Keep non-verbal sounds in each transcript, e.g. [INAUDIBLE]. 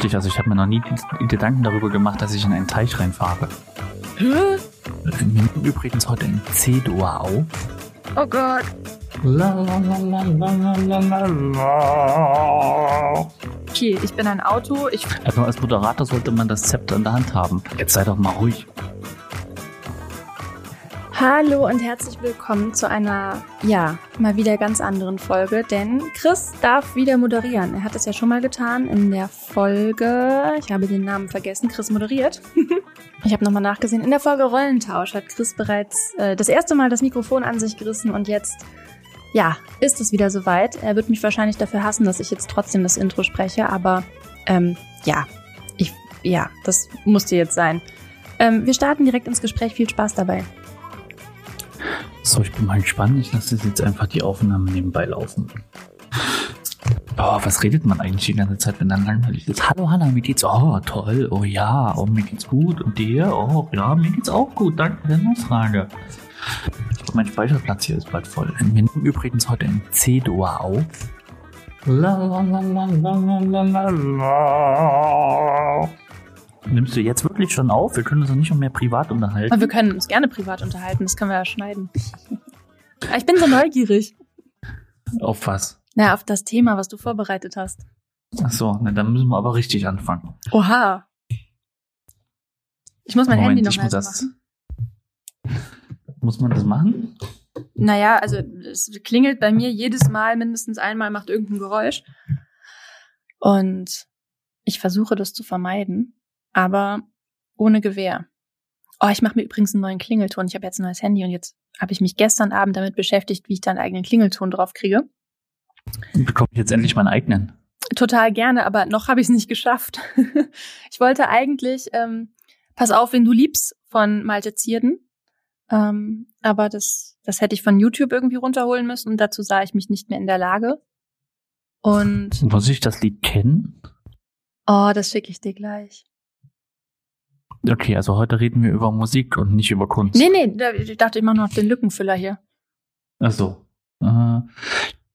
Also ich habe mir noch nie Gedanken darüber gemacht, dass ich in einen Teich reinfahre. Hä? Wir nehmen übrigens heute in C-Dur auf. Oh Gott. Okay, ich bin ein Auto. Ich, Also als Moderator sollte man das Zepter in der Hand haben. Jetzt sei doch mal ruhig. Hallo und herzlich willkommen zu einer, ja, mal wieder ganz anderen Folge, denn Chris darf wieder moderieren. Er hat es ja schon mal getan in der Folge, ich habe den Namen vergessen, Chris moderiert. [LAUGHS] ich habe nochmal nachgesehen, in der Folge Rollentausch hat Chris bereits äh, das erste Mal das Mikrofon an sich gerissen und jetzt, ja, ist es wieder soweit. Er wird mich wahrscheinlich dafür hassen, dass ich jetzt trotzdem das Intro spreche, aber ähm, ja, ich, ja, das musste jetzt sein. Ähm, wir starten direkt ins Gespräch, viel Spaß dabei. So, ich bin mal gespannt. Ich lasse jetzt einfach die Aufnahme nebenbei laufen. Oh, was redet man eigentlich die ganze Zeit, wenn dann langweilig ist? Hallo Hanna, mir geht's? Oh, toll. Oh ja, oh, mir geht's gut. Und dir? Oh, ja, mir geht's auch gut. Danke für. Ich glaub, mein Speicherplatz hier ist bald voll. Wir nehmen übrigens heute in C-Dur auf. La, la, la, la, la, la, la, la. Nimmst du jetzt wirklich schon auf? Wir können uns doch nicht mehr privat unterhalten. Aber wir können uns gerne privat unterhalten, das können wir ja schneiden. [LAUGHS] Ich bin so neugierig. Auf was? Na, auf das Thema, was du vorbereitet hast. Ach so, ne, dann müssen wir aber richtig anfangen. Oha. Ich muss mein Moment, Handy noch ich muss leise das. machen. Muss man das machen? Naja, also es klingelt bei mir jedes Mal, mindestens einmal macht irgendein Geräusch. Und ich versuche das zu vermeiden, aber ohne Gewehr. Oh, ich mache mir übrigens einen neuen Klingelton. Ich habe jetzt ein neues Handy und jetzt habe ich mich gestern Abend damit beschäftigt, wie ich da einen eigenen Klingelton drauf kriege. Bekomme ich jetzt endlich meinen eigenen? Total gerne, aber noch habe ich es nicht geschafft. [LAUGHS] ich wollte eigentlich ähm, Pass auf, wen du liebst von Malte Zierden. Ähm, aber das, das hätte ich von YouTube irgendwie runterholen müssen und dazu sah ich mich nicht mehr in der Lage. Und Muss ich das Lied kennen? oh, das schicke ich dir gleich. Okay, also heute reden wir über Musik und nicht über Kunst. Nee, nee, da- ich dachte immer noch den Lückenfüller hier. Ach so. Äh,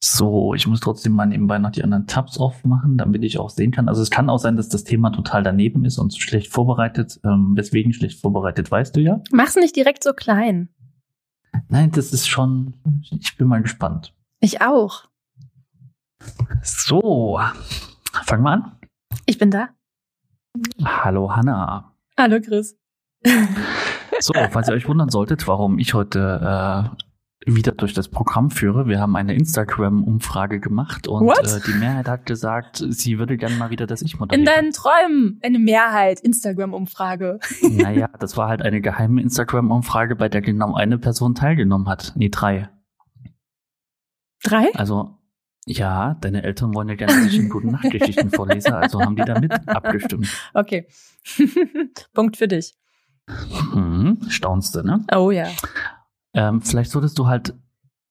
so, ich muss trotzdem mal nebenbei noch die anderen Tabs aufmachen, damit ich auch sehen kann. Also es kann auch sein, dass das Thema total daneben ist und schlecht vorbereitet. Ähm, weswegen schlecht vorbereitet, weißt du ja? Mach's nicht direkt so klein. Nein, das ist schon. Ich bin mal gespannt. Ich auch. So, fangen wir an. Ich bin da. Hallo Hanna. Hallo Chris. So, falls ihr euch wundern solltet, warum ich heute äh, wieder durch das Programm führe, wir haben eine Instagram-Umfrage gemacht und äh, die Mehrheit hat gesagt, sie würde gerne mal wieder, dass ich In moderiere. deinen Träumen eine Mehrheit. Instagram-Umfrage. naja, [LAUGHS] das war halt eine geheime Instagram-Umfrage, bei der genau eine Person teilgenommen hat. Nee, drei. Drei? Also, ja, deine Eltern wollen ja gerne, dass ich in guten [LAUGHS] Nachtgeschichten vorlese, also haben die da mit abgestimmt. Okay. [LAUGHS] Punkt für dich. Mhm, staunst du, ne? Oh ja. Ähm, vielleicht solltest du halt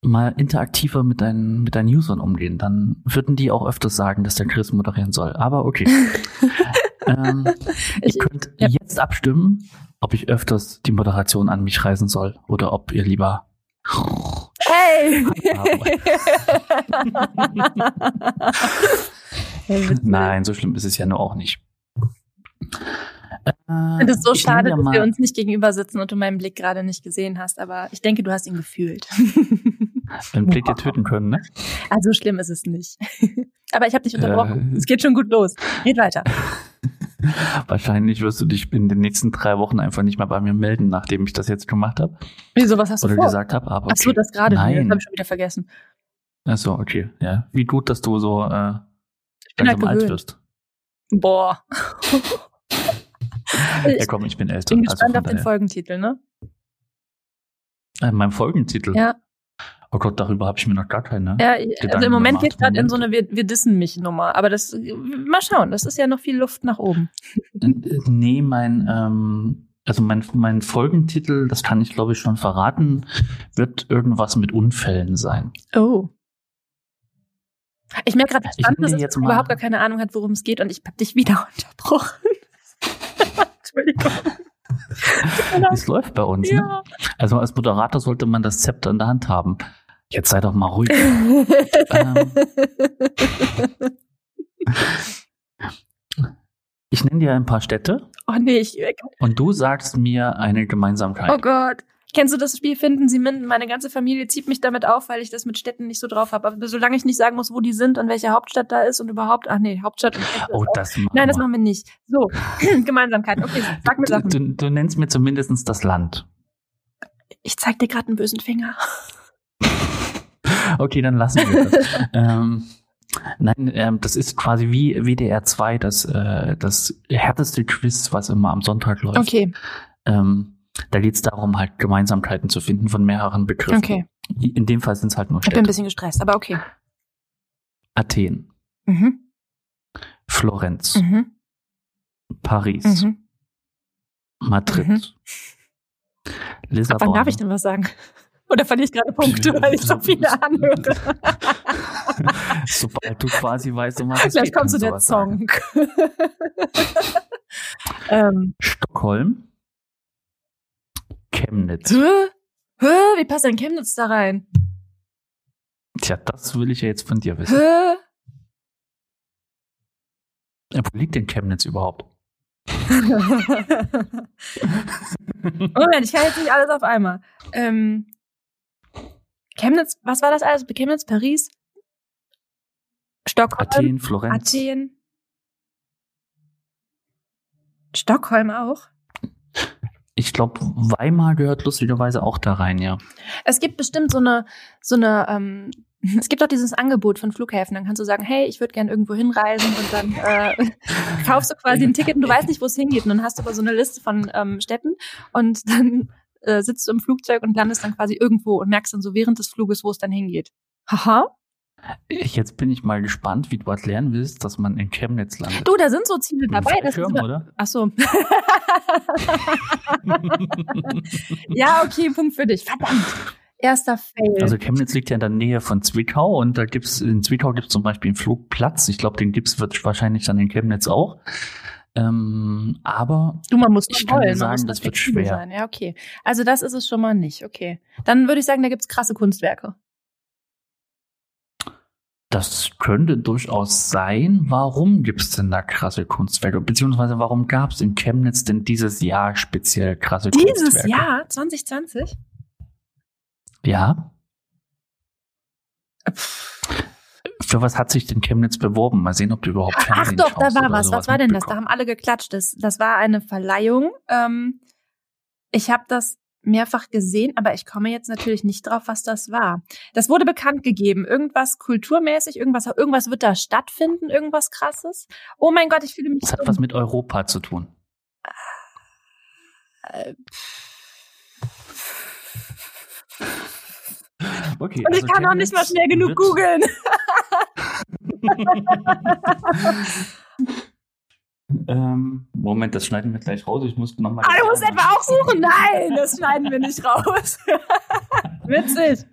mal interaktiver mit deinen, mit deinen Usern umgehen. Dann würden die auch öfters sagen, dass der Chris moderieren soll. Aber okay. [LAUGHS] ähm, Ich- ihr könnt ja. jetzt abstimmen, ob ich öfters die Moderation an mich reißen soll oder ob ihr lieber. Hey! [LAUGHS] Nein, so schlimm ist es ja nur auch nicht. Äh, Ich finde es so schade, dass wir uns nicht gegenüber sitzen und du meinen Blick gerade nicht gesehen hast, aber ich denke, du hast ihn gefühlt. einen Blick dir töten können, ne? also schlimm ist es nicht. [LAUGHS] aber ich habe dich unterbrochen. Äh. Es geht schon gut los. Geht weiter. [LAUGHS] Wahrscheinlich wirst du dich in den nächsten drei Wochen einfach nicht mehr bei mir melden, nachdem ich das jetzt gemacht habe Wieso, was hast du oder vor? gesagt habe. Aber okay. Ach so, das gerade. Nee, Das Nein. habe ich schon wieder vergessen. Ach so, okay. Ja. Wie gut, dass du so äh, bin halt alt wirst. Boah. [LAUGHS] Ja, ich komm, ich bin älter. bin also gespannt von auf den daher. Folgentitel, ne? Äh, mein Folgentitel. Ja. Oh Gott, darüber habe ich mir noch gar keine. ja also Gedanken im Moment geht gerade in so eine wir, wir dissen mich Nummer, aber das mal schauen, das ist ja noch viel Luft nach oben. Äh, Nee, mein, ähm, also mein, mein Folgentitel, das kann ich glaube ich schon verraten, wird irgendwas mit Unfällen sein. Oh. Ich merke gerade, wie Ich jetzt dass überhaupt gar keine Ahnung hat, worum es geht und ich habe dich wieder [LAUGHS] unterbrochen. [LAUGHS] Entschuldigung. [LAUGHS] Es läuft bei uns. Ne? Ja. Also als Moderator sollte man das Zepter in der Hand haben. Jetzt sei doch mal ruhig. [LAUGHS] ähm, Ich nenne dir ein paar Städte Oh nee, ich, und du sagst mir eine Gemeinsamkeit. oh Gott. Kennst du das Spiel Finden Sie Minden? Meine ganze Familie zieht mich damit auf, weil ich das mit Städten nicht so drauf habe. Aber solange ich nicht sagen muss, wo die sind und welche Hauptstadt da ist und überhaupt, ach nee, Hauptstadt und Städte Oh, das machen Nein, das machen wir nicht. So, [LAUGHS] Gemeinsamkeiten. Okay, sag mir du, Sachen. du, du nennst mir zumindest das Land. Ich zeig dir gerade einen bösen Finger. Okay, dann lassen wir das. [LAUGHS] ähm, nein, ähm, das ist quasi wie WDR 2, das, äh, das härteste Quiz, was immer am Sonntag läuft. Okay, Ähm, da geht es darum, halt Gemeinsamkeiten zu finden von mehreren Begriffen. okay. In dem Fall sind es halt nur Ich bin ein Städte. bisschen gestresst, aber okay. Athen, Mhm, Florenz, mhm, Paris, mhm. Madrid, Mhm. Lissabon. Wann darf ich denn was sagen? Oder verliere ich gerade Punkte, weil ich so viele anhöre? [LAUGHS] Sobald du quasi weißt, um was es kannst der du sagen. Song. [LAUGHS] ähm, Stockholm, Chemnitz. hä? Hä? Wie passt denn Chemnitz da rein? Tja, das will ich ja jetzt von dir wissen. Hä? Ja, Wo liegt denn Chemnitz überhaupt? [LAUGHS] Moment, ich kann jetzt nicht alles auf einmal. Ähm, Chemnitz, was war das alles? Chemnitz, Paris, Stockholm, Athen, Florenz. Athen. Stockholm auch? Ich glaube, Weimar gehört lustigerweise auch da rein, ja. Es gibt bestimmt so eine, so eine, ähm, [LAUGHS] es gibt auch dieses Angebot von Flughäfen. Dann kannst du sagen, hey, ich würde gerne irgendwo hinreisen und dann äh, [LAUGHS] kaufst du quasi ein Ticket und du weißt nicht, wo es hingeht. Und dann hast du aber so eine Liste von ähm, Städten und dann äh, sitzt du im Flugzeug und landest dann quasi irgendwo und merkst dann so während des Fluges, wo es dann hingeht. Haha. Jetzt bin ich mal gespannt, wie du erklären willst, dass man in Chemnitz landet. Du, da sind so Ziele dabei. Das über- oder? Ach so. [LAUGHS] ja, okay, Punkt für dich. Verdammt. Erster Fail. Also Chemnitz liegt ja in der Nähe von Zwickau und da gibt's in Zwickau gibt's zum Beispiel einen Flugplatz. Ich glaube, den gibt's wird wahrscheinlich dann in Chemnitz auch. Ähm, aber Du, man muss Ich kann dir wollen, man sagen, muss das da wird schwer. Sein. Ja, okay. Also das ist es schon mal nicht. Okay. Dann würde ich sagen, da gibt's krasse Kunstwerke. das könnte durchaus sein. Warum gibt's denn da krasse Kunstwerke? Beziehungsweise warum gab's in Chemnitz denn dieses Jahr speziell krasse Dieses Kunstwerke? Jahr, 2020? Ja. Für was hat sich denn Chemnitz beworben? Mal sehen, ob du überhaupt Ach Fernsehen doch, da war was. Was war denn das? Da haben alle geklatscht. Das, das war eine Verleihung. Ähm, ich habe das mehrfach gesehen, aber ich komme jetzt natürlich nicht drauf, was das war. Das wurde bekannt gegeben. Irgendwas kulturmäßig, irgendwas, irgendwas wird da stattfinden, irgendwas krasses. Oh mein Gott, ich fühle mich. Das hat was mit Europa zu tun. Äh, Okay, Und ich also kann auch nicht mal schnell genug googeln. [LAUGHS] Ähm, Moment, das schneiden wir gleich raus. Ich muss nochmal. Ah, du musst etwa auch suchen? Nein, das schneiden wir nicht raus. [LAUGHS] Witzig.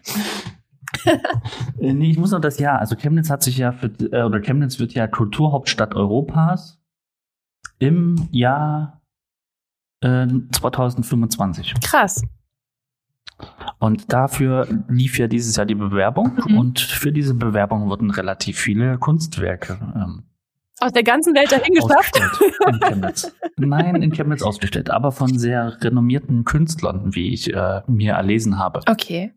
Äh, nee, ich muss noch das Jahr. Also Chemnitz hat sich ja für, äh, oder Chemnitz wird ja Kulturhauptstadt Europas im Jahr äh, 2025. Krass. Und dafür lief ja dieses Jahr die Bewerbung Mhm. und für diese Bewerbung wurden relativ viele Kunstwerke ähm, Aus der ganzen Welt dahin geschafft. in Chemnitz. Nein, in Chemnitz ausgestellt, aber von sehr renommierten Künstlern, wie ich äh, mir erlesen habe. Okay.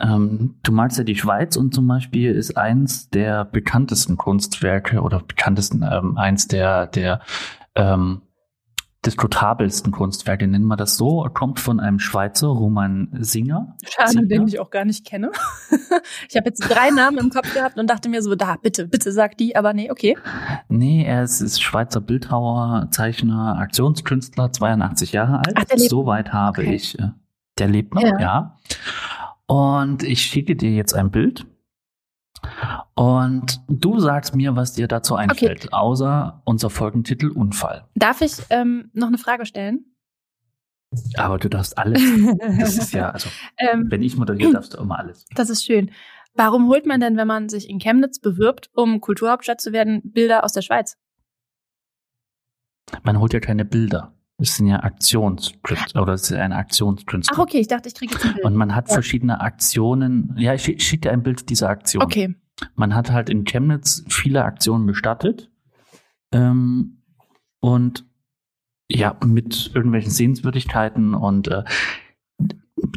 Ähm, du malst ja die Schweiz und zum Beispiel ist eins der bekanntesten Kunstwerke oder bekanntesten, ähm, eins der, der ähm, diskutabelsten Kunstwerke, nennen wir das so, kommt von einem Schweizer, Roman Singer. Schade, Singer? den ich auch gar nicht kenne. [LAUGHS] ich habe jetzt drei Namen im Kopf gehabt und dachte mir so, da, bitte, bitte sag die, aber nee, okay. Nee, er ist, ist Schweizer Bildhauer, Zeichner, Aktionskünstler, 82 Jahre alt. Ach, Soweit habe Okay. ich. Äh, der lebt noch, Ja. ja. Und ich schicke dir jetzt ein Bild. Und du sagst mir, was dir dazu einfällt, außer unser Folgentitel Unfall. Darf ich ähm, noch eine Frage stellen? Aber du darfst alles. [LAUGHS] Das ist ja, also, ähm, wenn ich moderiere, darfst du immer alles. das ist schön. Warum holt man denn, wenn man sich in Chemnitz bewirbt, um Kulturhauptstadt zu werden, Bilder aus der Schweiz? Man holt ja keine Bilder. Das sind ja Aktionskünstler, oder es ist eine Aktionskünstler. Ach, okay, ich dachte, ich kriege jetzt ein Bild. Und man hat Ja. verschiedene Aktionen. Ja, ich schick- schicke dir ein Bild dieser Aktion. okay. Man hat halt in Chemnitz viele Aktionen gestartet. Ähm, und ja, mit irgendwelchen Sehenswürdigkeiten und äh,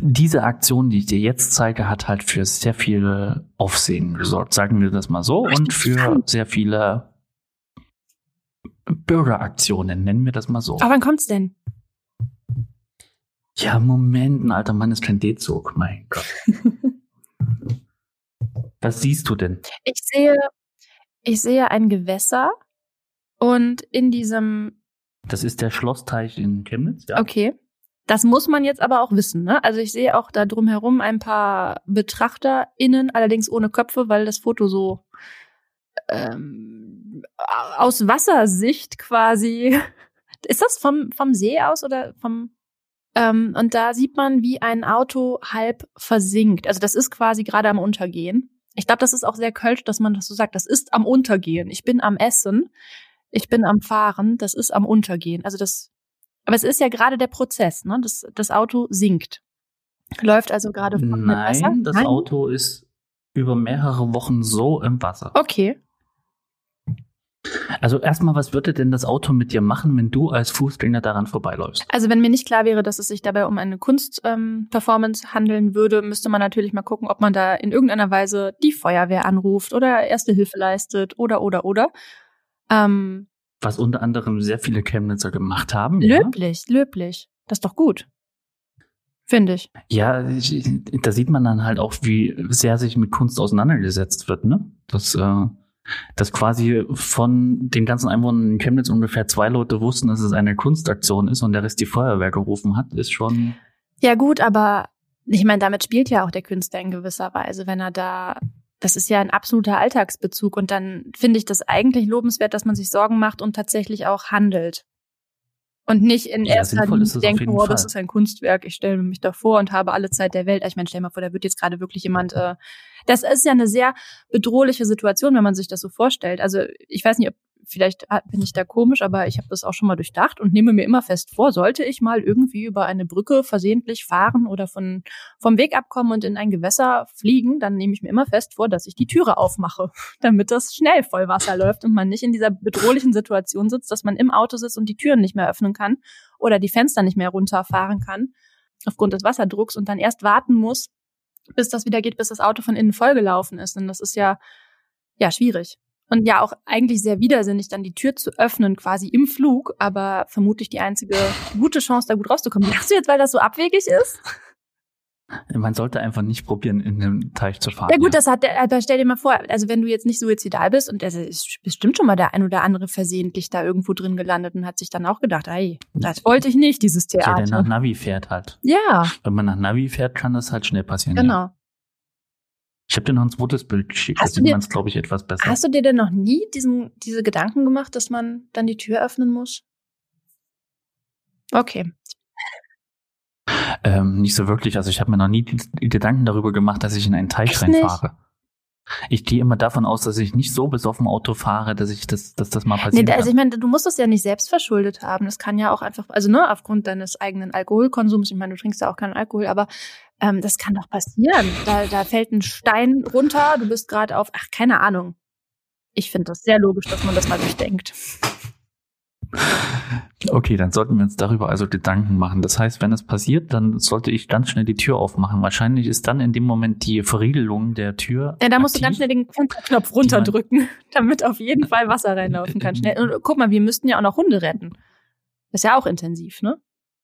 diese Aktion, die ich dir jetzt zeige, hat halt für sehr viele Aufsehen gesorgt, sagen wir das mal so, und für sehr viele Bürgeraktionen, nennen wir das mal so. Aber wann kommt's denn? Ja, Moment, ein alter Mann ist kein D-Zug, mein Gott. [LAUGHS] Was siehst du denn? Ich sehe, ich sehe ein Gewässer und in diesem. Das ist der Schlossteich in Chemnitz, ja. Okay. Das muss man jetzt aber auch wissen, ne? Also ich sehe auch da drumherum ein paar BetrachterInnen, allerdings ohne Köpfe, weil das Foto so ähm, aus Wassersicht quasi. [LAUGHS] Ist das vom, vom See aus oder vom ähm, und da sieht man, wie ein Auto halb versinkt. Also das ist quasi gerade am Untergehen. Ich glaube, das ist auch sehr kölsch, dass man das so sagt. Das ist am Untergehen. Ich bin am Essen. Ich bin am Fahren. Das ist am Untergehen. Also das, aber es ist ja gerade der Prozess, ne? Das, das Auto sinkt. Läuft also gerade von Nein, das Nein? Auto ist über mehrere Wochen so im Wasser. Okay. Also erstmal, was würde denn das Auto mit dir machen, wenn du als Fußgänger daran vorbeiläufst? Also wenn mir nicht klar wäre, dass es sich dabei um eine Kunstperformance ähm, handeln würde, müsste man natürlich mal gucken, ob man da in irgendeiner Weise die Feuerwehr anruft oder erste Hilfe leistet oder oder oder. Ähm, was unter anderem sehr viele Chemnitzer gemacht haben. Löblich, ja? löblich. Das ist doch gut. Finde ich. Ja, da sieht man dann halt auch, wie sehr sich mit Kunst auseinandergesetzt wird, ne? Das äh, dass quasi von den ganzen Einwohnern in Chemnitz ungefähr zwei Leute wussten, dass es eine Kunstaktion ist und der Rest die Feuerwehr gerufen hat, ist schon. Ja, gut, aber ich meine, damit spielt ja auch der Künstler in gewisser Weise, wenn er da. Das ist ja ein absoluter Alltagsbezug und dann finde ich das eigentlich lobenswert, dass man sich Sorgen macht und tatsächlich auch handelt. Und nicht in ja, erster Linie denken, oh, das ist ein Kunstwerk, ich stelle mich davor und habe alle Zeit der Welt. Ich meine, stell mal vor, da wird jetzt gerade wirklich jemand äh, das ist ja eine sehr bedrohliche Situation, wenn man sich das so vorstellt. Also ich weiß nicht, ob vielleicht bin ich da komisch, aber ich habe das auch schon mal durchdacht und nehme mir immer fest vor, sollte ich mal irgendwie über eine Brücke versehentlich fahren oder von, vom Weg abkommen und in ein Gewässer fliegen, dann nehme ich mir immer fest vor, dass ich die Türe aufmache, [LAUGHS] damit das schnell voll Wasser läuft und man nicht in dieser bedrohlichen Situation sitzt, dass man im Auto sitzt und die Türen nicht mehr öffnen kann oder die Fenster nicht mehr runterfahren kann aufgrund des Wasserdrucks und dann erst warten muss, bis das wieder geht, bis das Auto von innen vollgelaufen ist. Und das ist ja, ja, schwierig. Und ja, auch eigentlich sehr widersinnig, dann die Tür zu öffnen, quasi im Flug, aber vermutlich die einzige gute Chance, da gut rauszukommen. Lachst du jetzt, weil das so abwegig ist? Man sollte einfach nicht probieren, in den Teich zu fahren. Ja gut, ja. das hat, aber stell dir mal vor, also wenn du jetzt nicht suizidal bist und es ist bestimmt schon mal der ein oder andere versehentlich da irgendwo drin gelandet und hat sich dann auch gedacht, ey, das wollte ich nicht, dieses Theater. Ja, der nach Navi fährt halt. Ja. Wenn man nach Navi fährt, kann das halt schnell passieren. Genau. Ja. Ich habe dir noch ein zweites Bild geschickt, da sieht man es, glaube ich, etwas besser. Hast du dir denn noch nie diesen, diese Gedanken gemacht, dass man dann die Tür öffnen muss? Okay. Ähm, nicht so wirklich. Also ich habe mir noch nie die Gedanken darüber gemacht, dass ich in einen Teich Echt reinfahre. Nicht? Ich gehe immer davon aus, dass ich nicht so besoffen Auto fahre, dass ich das, dass das mal passiert. Nee, also ich meine, du musst das ja nicht selbst verschuldet haben. Das kann ja auch einfach, also ne, aufgrund deines eigenen Alkoholkonsums. Ich meine, du trinkst ja auch keinen Alkohol, aber ähm, das kann doch passieren. Da, da fällt ein Stein runter, du bist gerade auf, ach, keine Ahnung. Ich finde das sehr logisch, dass man das mal durchdenkt. Okay, dann sollten wir uns darüber also Gedanken machen. Das heißt, wenn es passiert, dann sollte ich ganz schnell die Tür aufmachen. Wahrscheinlich ist dann in dem Moment die Verriegelung der Tür. Ja, da musst aktiv, du ganz schnell den Knopf runterdrücken, [LAUGHS] damit auf jeden Fall Wasser reinlaufen kann. Schnell. Und guck mal, wir müssten ja auch noch Hunde retten. Das ist ja auch intensiv, ne?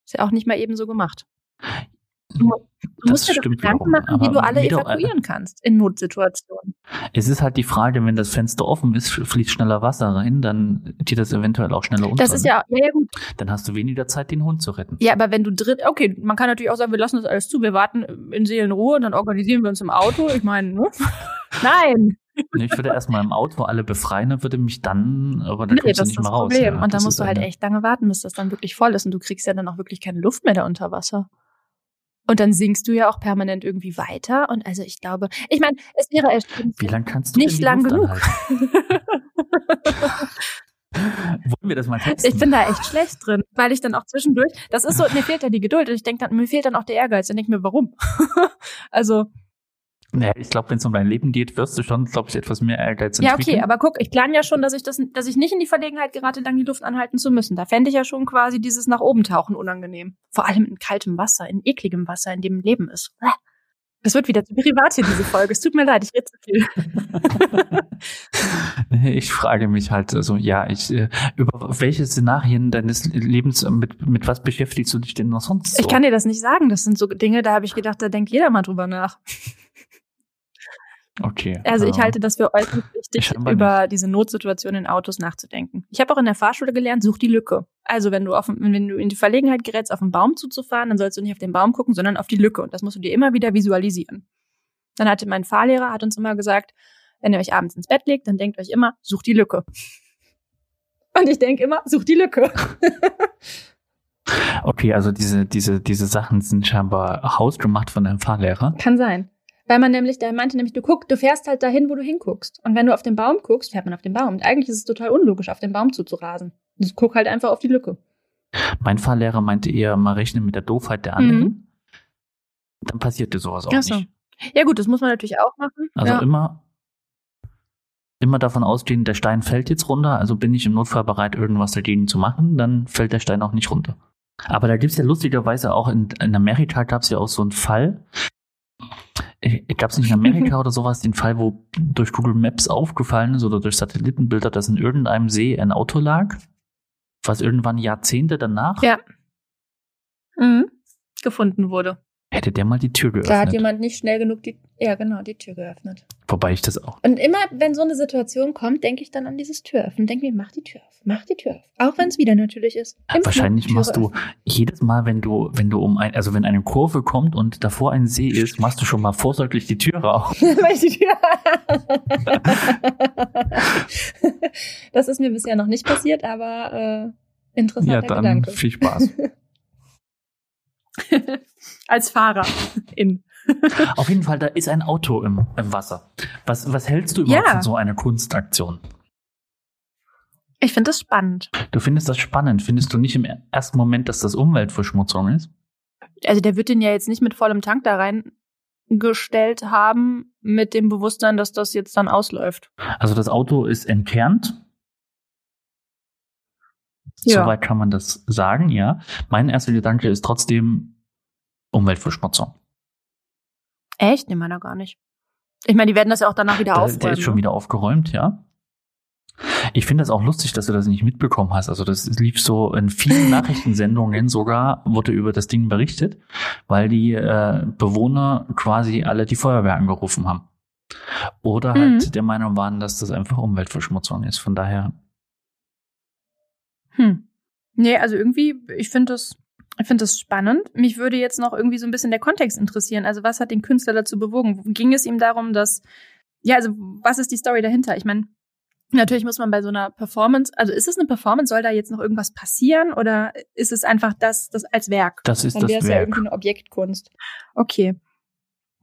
Ist ja auch nicht mal eben so gemacht. Du, du musst dir doch Gedanken machen, wie du alle evakuieren kannst in Notsituationen. Es ist halt die Frage, wenn das Fenster offen ist, fließt schneller Wasser rein, dann geht das eventuell auch schneller unter. Das ist ja, ja, ja gut. Dann hast du weniger Zeit, den Hund zu retten. Ja, aber wenn du drin, okay, man kann natürlich auch sagen, wir lassen das alles zu, wir warten in Seelenruhe und dann organisieren wir uns im Auto. Ich meine, ne? [LAUGHS] Nein. Ich würde erstmal im Auto alle befreien und würde mich dann, aber dann nee, kommst du nicht mehr raus. Problem. Ja, und dann musst du halt echt lange warten, bis das dann wirklich voll ist und du kriegst ja dann auch wirklich keine Luft mehr da unter Wasser. Und dann singst du ja auch permanent irgendwie weiter. Und also ich glaube, ich meine, es wäre Wie lang kannst du nicht lang genug. [LAUGHS] Wollen wir das mal testen? Ich bin da echt schlecht drin, weil ich dann auch zwischendurch, das ist so, mir fehlt ja die Geduld und ich denke dann, mir fehlt dann auch der Ehrgeiz. Dann denke ich mir, warum? [LAUGHS] also. Naja, ich glaube, wenn es um dein Leben geht, wirst du schon, glaube ich, etwas mehr Ehrgeiz Ja, entwickeln. okay, aber guck, ich plane ja schon, dass ich das, dass ich nicht in die Verlegenheit gerate, lang die Luft anhalten zu müssen. Da fände ich ja schon quasi dieses nach oben tauchen unangenehm. Vor allem in kaltem Wasser, in ekligem Wasser, in dem Leben ist. Das wird wieder zu privat hier, diese Folge. Es tut mir leid, ich rede zu viel. [LAUGHS] [LAUGHS] Ich frage mich halt, also ja, ich äh, über welche Szenarien deines Lebens äh, mit mit was beschäftigst du dich denn noch sonst? So? Ich kann dir das nicht sagen. Das sind so Dinge, da habe ich gedacht, da denkt jeder mal drüber nach. Okay. Also ich halte das für äußerst wichtig, über diese Notsituation in Autos nachzudenken. Ich habe auch in der Fahrschule gelernt, such die Lücke. Also wenn du auf, wenn du in die Verlegenheit gerätst, auf einen Baum zuzufahren, dann sollst du nicht auf den Baum gucken, sondern auf die Lücke. Und das musst du dir immer wieder visualisieren. Dann hatte mein Fahrlehrer, hat uns immer gesagt, wenn ihr euch abends ins Bett legt, dann denkt euch immer, such die Lücke. Und ich denke immer, such die Lücke. [LAUGHS] Okay, also diese diese diese Sachen sind scheinbar hausgemacht von deinem Fahrlehrer. Kann sein. Weil man nämlich, der meinte nämlich, du guck, du fährst halt dahin, wo du hinguckst. Und wenn du auf den Baum guckst, fährt man auf den Baum. Und eigentlich ist es total unlogisch, auf den Baum zuzurasen. Also guck halt einfach auf die Lücke. Mein Fahrlehrer meinte eher, mal rechnen mit der Doofheit der anderen. Dann passierte sowas auch Mhm. Ach so. nicht. Ja gut, das muss man natürlich auch machen. Also ja. immer, immer davon ausgehen, der Stein fällt jetzt runter, also bin ich im Notfall bereit, irgendwas dagegen zu machen, dann fällt der Stein auch nicht runter. Aber da gibt's ja lustigerweise auch in, in Amerika gab's ja auch so einen Fall. Gab's nicht in Amerika oder sowas den Fall, wo durch Google Maps aufgefallen ist oder durch Satellitenbilder, dass in irgendeinem See ein Auto lag, was irgendwann Jahrzehnte danach Ja. Mhm. Gefunden wurde. Hätte der mal die Tür Da hat geöffnet. jemand nicht schnell genug die, ja genau, die Tür geöffnet. Wobei ich das auch. Und immer, wenn so eine Situation kommt, denke ich dann an dieses Türöffnen. Denke mir, mach die Tür auf, mach die Tür auf. Auch wenn es wieder natürlich ist. Im Wahrscheinlich machst du jedes Mal, wenn du, wenn du um ein, also wenn eine Kurve kommt und davor ein See ist, machst du schon mal vorsorglich die Tür auf. [LAUGHS] öffnen. Die Tür [LAUGHS] Das ist mir bisher noch nicht passiert, aber äh, interessanter Ja, dann Gedanke. viel Spaß. [LAUGHS] Als Fahrer in. [LAUGHS] Auf jeden Fall, da ist ein Auto im, im Wasser. Was, was hältst du überhaupt Ja. von so einer Kunstaktion? Ich finde das spannend. Du findest das spannend. Findest du nicht im ersten Moment, dass das Umweltverschmutzung ist? Also der wird den ja jetzt nicht mit vollem Tank da reingestellt haben, mit dem Bewusstsein, dass das jetzt dann ausläuft. Also das Auto ist entkernt. Ja. Soweit kann man das sagen, ja. Mein erster Gedanke ist trotzdem Umweltverschmutzung. Echt? Nee, meiner gar nicht. Ich meine, die werden das ja auch danach wieder Der, aufräumen. der ist schon ne? wieder aufgeräumt, ja. Ich finde das auch lustig, dass du das nicht mitbekommen hast. Also das lief so in vielen [LAUGHS] Nachrichtensendungen sogar, wurde über das Ding berichtet, weil die äh, Bewohner quasi alle die Feuerwehr angerufen haben. Oder halt Mhm. der Meinung waren, dass das einfach Umweltverschmutzung ist. Von daher, Hm. Nee, also irgendwie, ich finde das, ich finde das spannend. Mich würde jetzt noch irgendwie so ein bisschen der Kontext interessieren. Also was hat den Künstler dazu bewogen? Ging es ihm darum, dass, ja, also was ist die Story dahinter? Ich meine, natürlich muss man bei so einer Performance, also ist es eine Performance, soll da jetzt noch irgendwas passieren oder ist es einfach das, das als Werk? das ist Dann das wäre es ja Werk. irgendwie eine Objektkunst. Okay.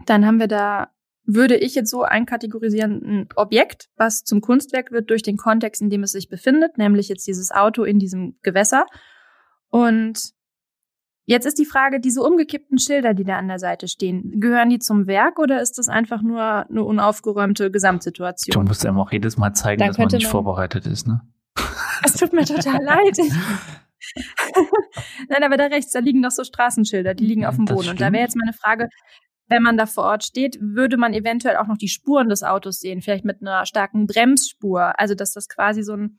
Dann haben wir da, würde ich jetzt so einkategorisieren, ein Objekt, was zum Kunstwerk wird durch den Kontext, in dem es sich befindet, nämlich jetzt dieses Auto in diesem Gewässer. Und jetzt ist die Frage, diese umgekippten Schilder, die da an der Seite stehen, gehören die zum Werk oder ist das einfach nur eine unaufgeräumte Du Gesamtsituation? musst einem auch jedes Mal zeigen, Dann dass man nicht man- vorbereitet ist, ne? Es tut mir total [LAUGHS] leid. [LAUGHS] Nein, aber da rechts, da liegen noch so Straßenschilder, die liegen auf dem Das Boden. Und da wäre jetzt meine Frage, wenn man da vor Ort steht, würde man eventuell auch noch die Spuren des Autos sehen, vielleicht mit einer starken Bremsspur. Also, dass das quasi so ein,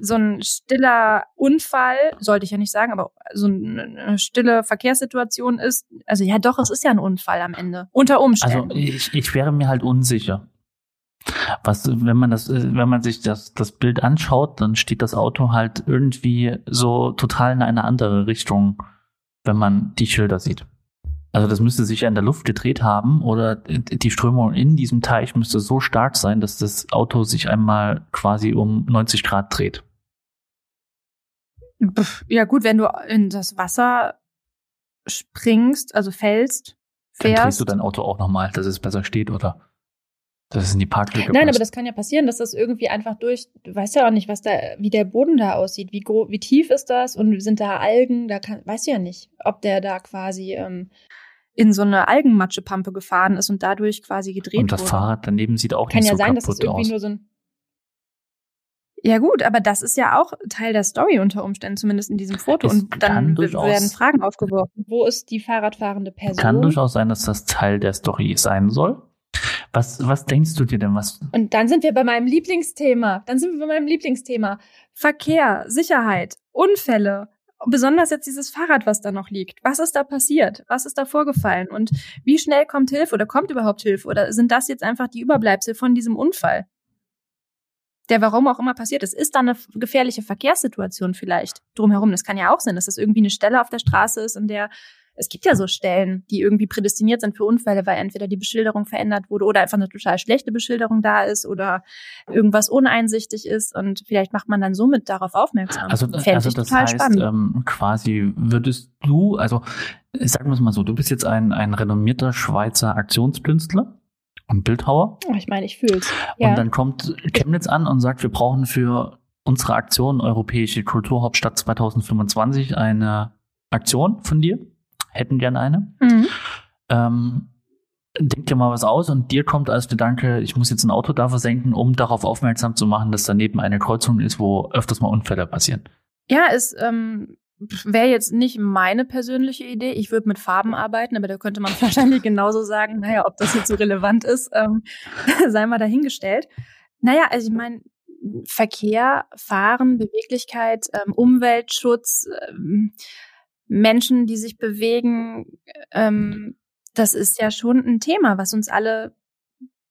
so ein stiller Unfall, sollte ich ja nicht sagen, aber so eine stille Verkehrssituation ist. Also, ja, doch, es ist ja ein Unfall am Ende. Unter Umständen. Also ich, ich wäre mir halt unsicher. Was, wenn man das, wenn man sich das, das Bild anschaut, dann steht das Auto halt irgendwie so total in eine andere Richtung, wenn man die Schilder sieht. Also das müsste sich ja in der Luft gedreht haben oder die Strömung in diesem Teich müsste so stark sein, dass das Auto sich einmal quasi um 90 Grad dreht. Ja, gut, wenn du in das Wasser springst, also fällst, Dann drehst fährst. du dein Auto auch nochmal, dass es besser steht oder dass es in die Parklücke Nein, aber passt. das kann ja passieren, dass das irgendwie einfach durch, du weißt ja auch nicht, was da, wie der Boden da aussieht, wie wie tief ist das und sind da Algen, da kann, weißt du ja nicht, ob der da quasi ähm, in so eine Algenmatschepampe gefahren ist und dadurch quasi gedreht Und das wurde. Fahrrad daneben sieht auch Kann nicht ja so sein, dass es kaputt irgendwie aus. nur so ein. Ja gut, aber das ist ja auch Teil der Story unter Umständen, zumindest in diesem Foto. Es und dann werden Fragen aufgeworfen. Wo ist die Fahrradfahrende Person? Kann durchaus sein, dass das Teil der Story sein soll. Was, was denkst du dir denn, was, Und dann sind wir bei meinem Lieblingsthema. Dann sind wir bei meinem Lieblingsthema. Verkehr, Sicherheit, Unfälle. Besonders jetzt dieses Fahrrad, was da noch liegt. Was ist da passiert? Was ist da vorgefallen? Und wie schnell kommt Hilfe oder kommt überhaupt Hilfe? Oder sind das jetzt einfach die Überbleibsel von diesem Unfall? Der warum auch immer passiert ist. Ist da eine gefährliche Verkehrssituation vielleicht drumherum? Das kann ja auch sein, dass das irgendwie eine Stelle auf der Straße ist, in der es gibt ja so Stellen, die irgendwie prädestiniert sind für Unfälle, weil entweder die Beschilderung verändert wurde oder einfach eine total schlechte Beschilderung da ist oder irgendwas uneinsichtig ist und vielleicht macht man dann somit darauf aufmerksam. Also, Fände also ich das total heißt, spannend. ähm, quasi würdest du, also sagen wir es mal so, du bist jetzt ein, ein renommierter Schweizer Aktionskünstler und Bildhauer ich meine, ich fühl's. und Ja. dann kommt Chemnitz an und sagt, wir brauchen für unsere Aktion Europäische Kulturhauptstadt 2025 eine Aktion von dir, hätten gern eine. Mhm. Ähm, denk dir mal was aus und dir kommt als Gedanke, ich muss jetzt ein Auto da versenken, um darauf aufmerksam zu machen, dass daneben eine Kreuzung ist, wo öfters mal Unfälle passieren. Ja, es ähm, wäre jetzt nicht meine persönliche Idee. Ich würde mit Farben arbeiten, aber da könnte man [LAUGHS] wahrscheinlich genauso sagen, naja, ob das jetzt so relevant ist, ähm, [LAUGHS] sei mal dahingestellt. Naja, also ich meine, Verkehr, Fahren, Beweglichkeit, ähm, Umweltschutz, ähm, Menschen, die sich bewegen, ähm, das ist ja schon ein Thema, was uns alle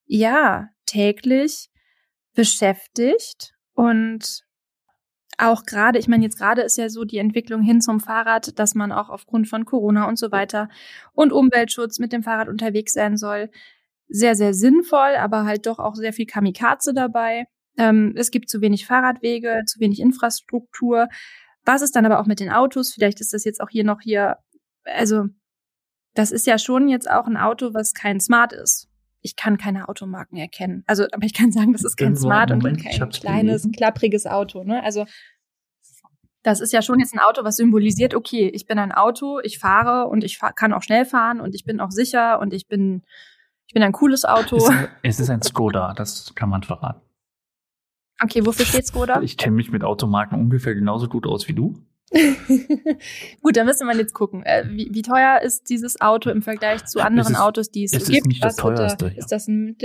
ja täglich beschäftigt und auch gerade, ich meine, jetzt gerade ist ja so die Entwicklung hin zum Fahrrad, dass man auch aufgrund von Corona und so weiter und Umweltschutz mit dem Fahrrad unterwegs sein soll. Sehr, sehr sinnvoll, aber halt doch auch sehr viel Kamikaze dabei. Ähm, es gibt zu wenig Fahrradwege, zu wenig Infrastruktur. Was ist dann aber auch mit den Autos? Vielleicht ist das jetzt auch hier noch hier, also das ist ja schon jetzt auch ein Auto, was kein Smart ist. Ich kann keine Automarken erkennen. Also, aber ich kann sagen, das ist kein Smart Moment, und kein kleines, klappriges Auto. Ne? Also das ist ja schon jetzt ein Auto, was symbolisiert, okay, ich bin ein Auto, ich fahre und ich fahr, kann auch schnell fahren und ich bin auch sicher und ich bin, ich bin ein cooles Auto. Es, es ist ein Skoda, das kann man verraten. Okay, wofür steht Skoda? Ich kenne mich mit Automarken ungefähr genauso gut aus wie du. [LAUGHS] Gut, dann müsste man jetzt gucken. Äh, wie, wie teuer ist dieses Auto im Vergleich zu anderen ist- Autos, die es, es so ist gibt? nicht das da- teuerste, ja. Ist das ein?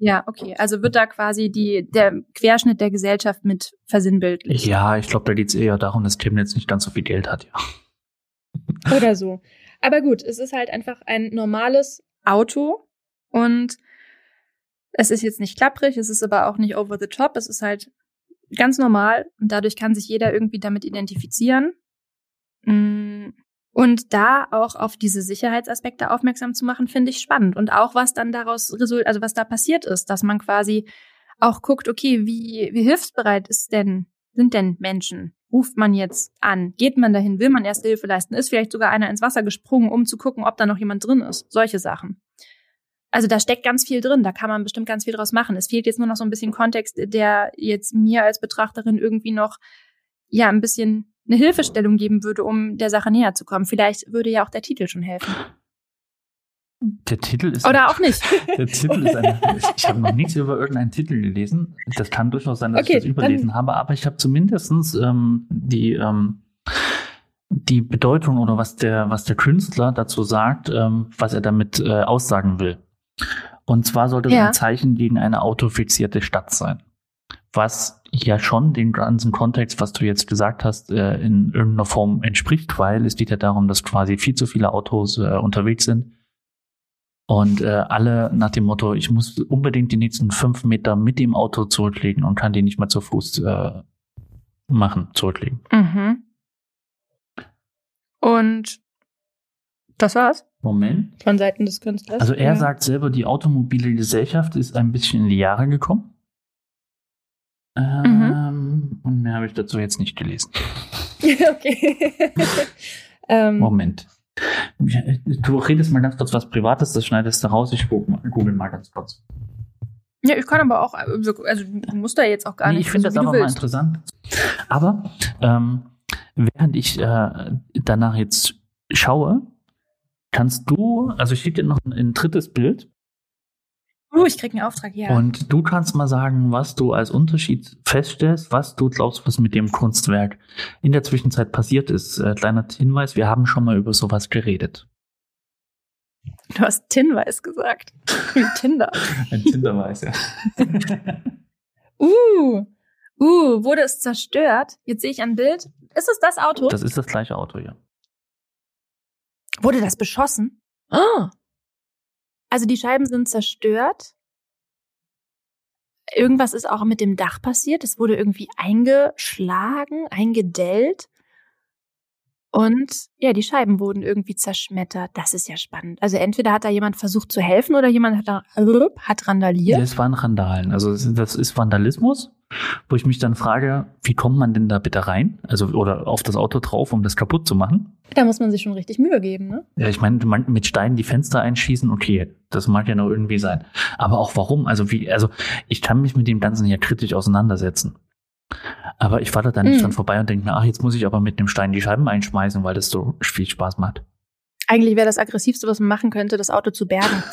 Ja, okay. Also wird da quasi die, der Querschnitt der Gesellschaft mit versinnbildlicht. Ja, ich glaube, da geht es eher darum, dass Chemnitz nicht ganz so viel Geld hat. Ja. Oder so. Aber gut, es ist halt einfach ein normales Auto und es ist jetzt nicht klapprig, es ist aber auch nicht over the top, es ist halt ganz normal und dadurch kann sich jeder irgendwie damit identifizieren. Mm, Und da auch auf diese Sicherheitsaspekte aufmerksam zu machen, finde ich spannend. Und auch was dann daraus result, also was da passiert ist, dass man quasi auch guckt, okay, wie, wie hilfsbereit ist denn, sind denn Menschen? Ruft man jetzt an? Geht man dahin? Will man erste Hilfe leisten? Ist vielleicht sogar einer ins Wasser gesprungen, um zu gucken, ob da noch jemand drin ist? Solche Sachen. Also da steckt ganz viel drin, da kann man bestimmt ganz viel draus machen. Es fehlt jetzt nur noch so ein bisschen Kontext, der jetzt mir als Betrachterin irgendwie noch ja ein bisschen eine Hilfestellung geben würde, um der Sache näher zu kommen. Vielleicht würde ja auch der Titel schon helfen. Der Titel ist. Oder auch nicht. [LAUGHS] Der Titel ist ein, ich habe noch nichts über irgendeinen Titel gelesen. Das kann durchaus sein, dass Okay, ich das überlesen habe, aber ich habe zumindestens ähm, die, ähm, die Bedeutung oder was der, was der Künstler dazu sagt, ähm, was er damit äh, aussagen will. Und zwar sollte es Ja. ein Zeichen gegen eine autofizierte Stadt sein. Was ja schon den ganzen Kontext, was du jetzt gesagt hast, äh, in irgendeiner Form entspricht, weil es geht ja darum, dass quasi viel zu viele Autos äh, unterwegs sind und äh, alle nach dem Motto, ich muss unbedingt die nächsten fünf Meter mit dem Auto zurücklegen und kann die nicht mehr zu Fuß machen, zurücklegen. Mhm. Und das war's Moment. von Seiten des Künstlers. Also er Ja. sagt selber, die automobile Gesellschaft ist ein bisschen in die Jahre gekommen. Ähm, Und mehr habe ich dazu jetzt nicht gelesen. [LAUGHS] okay. [LAUGHS] ähm, Moment. Du redest mal ganz kurz was Privates, das schneidest du raus. Ich google mal, google mal ganz kurz. ja, ich kann aber auch, also du musst da jetzt auch gar Nee, nicht. ich finde also, das aber mal interessant. Aber ähm, während ich äh, danach jetzt schaue, kannst du, also ich schicke dir noch ein, ein drittes Bild. Uh, ich krieg einen Auftrag, ja. Und du kannst mal sagen, was du als Unterschied feststellst, was du glaubst, was mit dem Kunstwerk in der Zwischenzeit passiert ist. Äh, kleiner Hinweis, wir haben schon mal über sowas geredet. Du hast Tinweiß gesagt. Wie [LAUGHS] Tinder. Ein Tinderweiß, ja. [LAUGHS] uh, uh, wurde es zerstört? Jetzt sehe ich ein Bild. Ist es das Auto? Das ist das gleiche Auto, ja. Wurde das beschossen? Oh. Also die Scheiben sind zerstört. Irgendwas ist auch mit dem Dach passiert. Es wurde irgendwie eingeschlagen, eingedellt. Und ja, die Scheiben wurden irgendwie zerschmettert. Das ist ja spannend. Also entweder hat da jemand versucht zu helfen oder jemand hat, da, hat randaliert. Das waren Randalen. Also das ist Vandalismus, wo ich mich dann frage, wie kommt man denn da bitte rein? Also oder auf das Auto drauf, um das kaputt zu machen? Da muss man sich schon richtig Mühe geben, ne? Ja, ich meine, mit Steinen die Fenster einschießen, okay, das mag ja noch irgendwie sein. Aber auch warum? Also wie, also ich kann mich mit dem Ganzen ja kritisch auseinandersetzen. Aber ich fahre da nicht Mhm. dran vorbei und denke mir, ach, jetzt muss ich aber mit dem Stein die Scheiben einschmeißen, weil das so viel Spaß macht. Eigentlich wäre das aggressivste, was man machen könnte, das Auto zu bergen. [LAUGHS]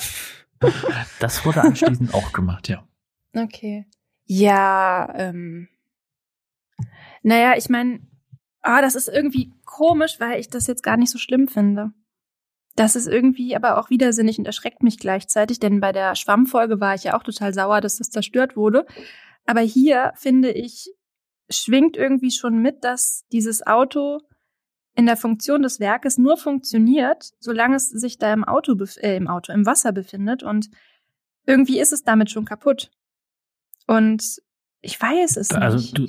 Das wurde anschließend auch gemacht, ja. Okay. Ja, ähm. Naja, ich meine, ah, das ist irgendwie komisch, weil ich das jetzt gar nicht so schlimm finde. Das ist irgendwie aber auch widersinnig und erschreckt mich gleichzeitig, denn bei der Schwammfolge war ich ja auch total sauer, dass das zerstört wurde. Aber hier finde ich, schwingt irgendwie schon mit, dass dieses Auto in der Funktion des Werkes nur funktioniert, solange es sich da im Auto, äh, im Auto, im Wasser befindet und irgendwie ist es damit schon kaputt. Und ich weiß es Also nicht. du,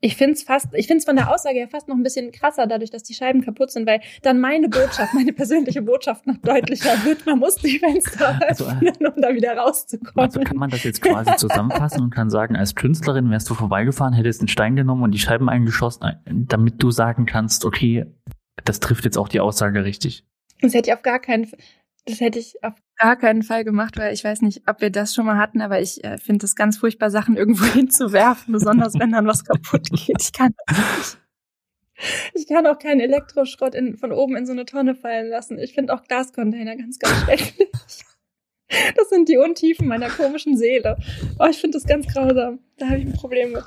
Ich finde es fast, ich finde es von der Aussage her fast noch ein bisschen krasser, dadurch, dass die Scheiben kaputt sind, weil dann meine Botschaft, meine persönliche Botschaft noch deutlicher wird. Man muss die Fenster Also, äh, öffnen, um da wieder rauszukommen. also kann man das jetzt quasi zusammenfassen und kann sagen, als Künstlerin wärst du vorbeigefahren, hättest einen Stein genommen und die Scheiben eingeschossen, damit du sagen kannst, okay, das trifft jetzt auch die Aussage richtig. Das hätte ich auf gar keinen, das hätte ich auf gar keinen Fall gemacht, weil ich weiß nicht, ob wir das schon mal hatten, aber ich äh, finde es ganz furchtbar, Sachen irgendwo [LAUGHS] hinzuwerfen, besonders wenn dann was kaputt geht. Ich kann. [LAUGHS] Ich kann auch keinen Elektroschrott in, von oben in so eine Tonne fallen lassen. Ich finde auch Glascontainer ganz, ganz schrecklich. Das sind die Untiefen meiner komischen Seele. Oh, ich finde das ganz grausam. Da habe ich ein Problem mit.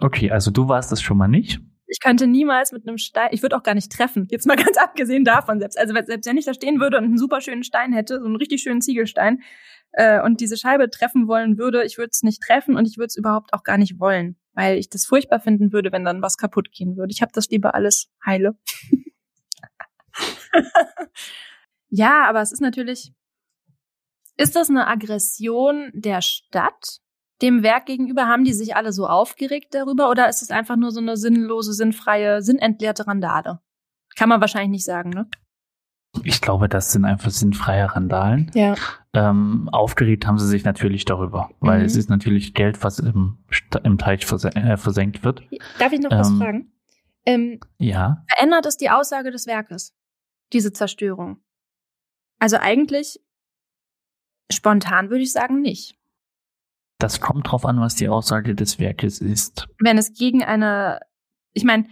Okay, also du warst das schon mal nicht. Ich könnte niemals mit einem Stein, ich würde auch gar nicht treffen. Jetzt mal [LAUGHS] ganz abgesehen davon selbst. Also selbst wenn ich da stehen würde und einen super schönen Stein hätte, so einen richtig schönen Ziegelstein, äh, und diese Scheibe treffen wollen würde, ich würde es nicht treffen und ich würde es überhaupt auch gar nicht wollen, weil ich das furchtbar finden würde, wenn dann was kaputt gehen würde. Ich habe das lieber alles heile. [LAUGHS] ja, aber es ist natürlich, ist das eine Aggression der Stadt dem Werk gegenüber? Haben die sich alle so aufgeregt darüber oder ist es einfach nur so eine sinnlose, sinnfreie, sinnentleerte Randale? Kann man wahrscheinlich nicht sagen, ne? Ich glaube, das sind einfach sinnfreie Randalen. Ja. Ähm, aufgeregt haben sie sich natürlich darüber, weil Mhm. es ist natürlich Geld, was im, im Teich verse äh, versenkt wird. Darf ich noch was Ähm, fragen? Ähm, Ja, verändert es die Aussage des Werkes, diese Zerstörung? Also eigentlich spontan würde ich sagen nicht. Das kommt drauf an, was die Aussage des Werkes ist. Wenn es gegen eine, ich meine,